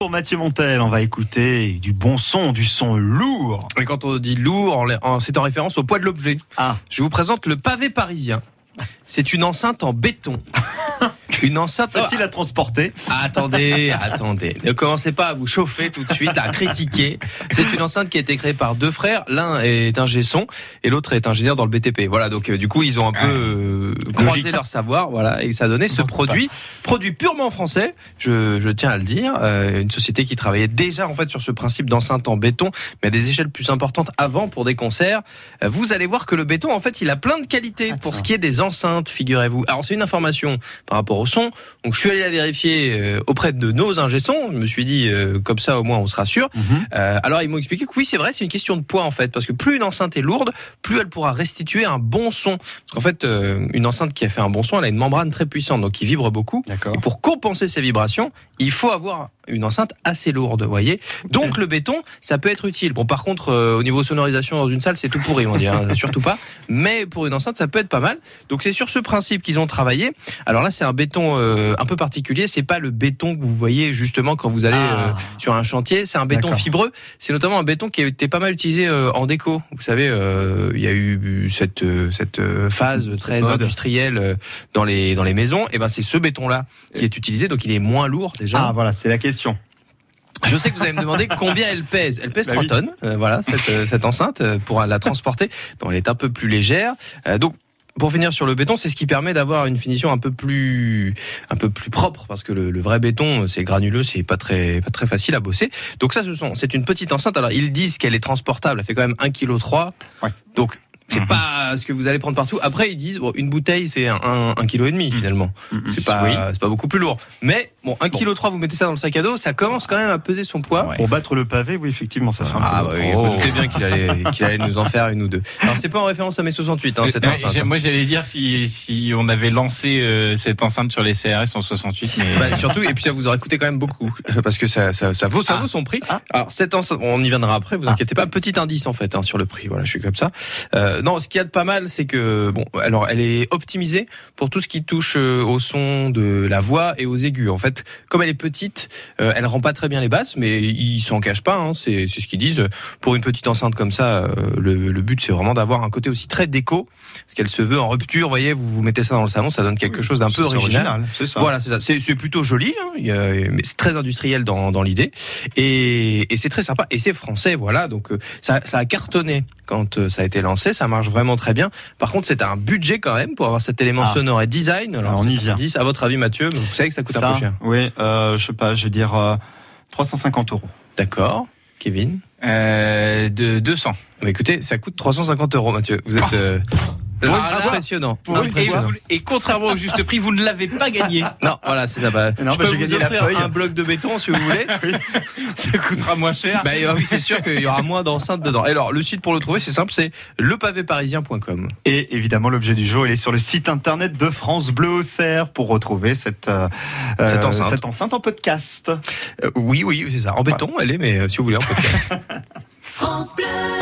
Pour Mathieu Montel, on va écouter du bon son, du son lourd. Et quand on dit lourd, c'est en référence au poids de l'objet. Ah. Je vous présente le pavé parisien. C'est une enceinte en béton. Une enceinte facile à transporter. Attendez, attendez. Ne commencez pas à vous chauffer tout de suite, à critiquer. C'est une enceinte qui a été créée par deux frères. L'un est ingé son et l'autre est ingénieur dans le BTP. Voilà, donc euh, du coup, ils ont un peu euh, croisé leur savoir, voilà, et ça a donné ce produit, produit purement français. Je, je tiens à le dire, euh, une société qui travaillait déjà en fait sur ce principe d'enceinte en béton, mais à des échelles plus importantes avant pour des concerts. Vous allez voir que le béton, en fait, il a plein de qualités pour ce qui est des enceintes, figurez-vous. Alors c'est une information par rapport au son. Donc je suis allé la vérifier euh, auprès de nos ingé-sons. Je me suis dit euh, comme ça au moins on sera sûr. Mhm. Euh, alors ils m'ont expliqué que oui c'est vrai, c'est une question de poids en fait, parce que plus une enceinte est lourde, plus elle pourra restituer un bon son. Parce qu'en fait une enceinte qui a fait un bon son, elle a une membrane très puissante, donc qui vibre beaucoup. Et pour compenser ces vibrations, il faut avoir une enceinte assez lourde, vous voyez. Donc le béton, ça peut être utile. Bon, par contre, au niveau sonorisation dans une salle, c'est tout pourri, on dirait, hein, surtout pas. Mais pour une enceinte, ça peut être pas mal. Donc c'est sur ce principe qu'ils ont travaillé. Alors là, c'est un béton euh, un peu particulier. C'est pas le béton que vous voyez justement quand vous allez ah. euh, sur un chantier. C'est un béton fibreux. C'est notamment un béton qui a été pas mal utilisé euh, en déco. Vous savez, il y a eu cette cette phase très industrielle dans les dans les maisons. Et ben c'est ce béton là qui est utilisé. Donc il est moins lourd déjà. Ah voilà, c'est la question. Je sais que vous allez me demander combien elle pèse. Elle pèse 3 bah tonnes, voilà, cette, cette enceinte, pour la transporter. Donc elle est un peu plus légère. donc pour finir sur le béton, c'est ce qui permet d'avoir une finition un peu plus, un peu plus propre, parce que le, vrai béton, c'est granuleux, c'est pas très, pas très facile à bosser. Donc ça, ce sont, c'est une petite enceinte. Alors ils disent qu'elle est transportable, elle fait quand même 1,3 kg. Ouais. Donc c'est mhm. pas ce que vous allez prendre partout. Après, ils disent bon, une bouteille, c'est un, un, kilo et demi finalement. Mhm. C'est pas, c'est pas beaucoup plus lourd. Mais bon, un kilo trois, vous mettez ça dans le sac à dos, ça commence quand même à peser son poids. Pour battre le pavé, oui, effectivement, ça fait un ah, peu. Ah bah oui, oh. vous bien qu'il allait, qu'il allait nous en faire une ou deux. Alors c'est pas en référence à mes 68, hein, cette enceinte. Hein. Moi, j'allais dire si si on avait lancé euh, cette enceinte sur les CRS en 68, mais bah, surtout et puis ça vous aurait coûté quand même beaucoup parce que ça ça, ça vaut ça ah. vaut son prix. Ah. Alors cette enceinte, on y viendra après, vous inquiétez pas. Petit indice en fait hein, sur le prix. Voilà, je suis comme ça. Euh, non, ce qu'il y a de pas mal c'est que bon, alors elle est optimisée pour tout ce qui touche euh, au son de la voix et aux aigus. En fait, comme elle est petite, euh, elle rend pas très bien les basses, mais ils s'en cachent pas. Hein, c'est ce qu'ils disent. Pour une petite enceinte comme ça, euh, le, but c'est vraiment d'avoir un côté aussi très déco, parce qu'elle se veut en rupture. Vous voyez, vous, vous mettez ça dans le salon, ça donne quelque chose d'un peu original. Voilà, c'est plutôt joli, hein, mais c'est très industriel dans, dans l'idée, et, et c'est très sympa. Et c'est français, voilà. Donc ça, ça a cartonné quand ça a été lancé. Ça marche vraiment très bien. Par contre, c'est un budget quand même pour avoir cet élément ah. sonore et design. Alors, on y vient. à votre avis, Mathieu, vous savez que ça coûte un peu cher. Oui, euh, je sais pas, je vais dire 350 euh, euros. D'accord. Kevin? Euh, De 200. Mais écoutez, ça coûte 350 euros, Mathieu. Vous êtes. Euh, impressionnant. Et, contrairement au juste prix, vous ne l'avez pas gagné. Non, voilà, c'est ça. Bah, non, je bah, peux vous offrir un bloc de béton si vous voulez. Ça coûtera moins cher. Bah, oui, c'est sûr qu'il y aura moins d'enceintes dedans. Et alors, le site pour le trouver, c'est simple, c'est lepavéparisien.com. Et évidemment, l'objet du jour, il est sur le site internet de France Bleu Auxerre pour retrouver cette, euh, cette, enceinte. cette, enceinte. en podcast. Euh, oui, oui, c'est ça. En béton, elle est, mais euh, si vous voulez, en podcast. France Bleu.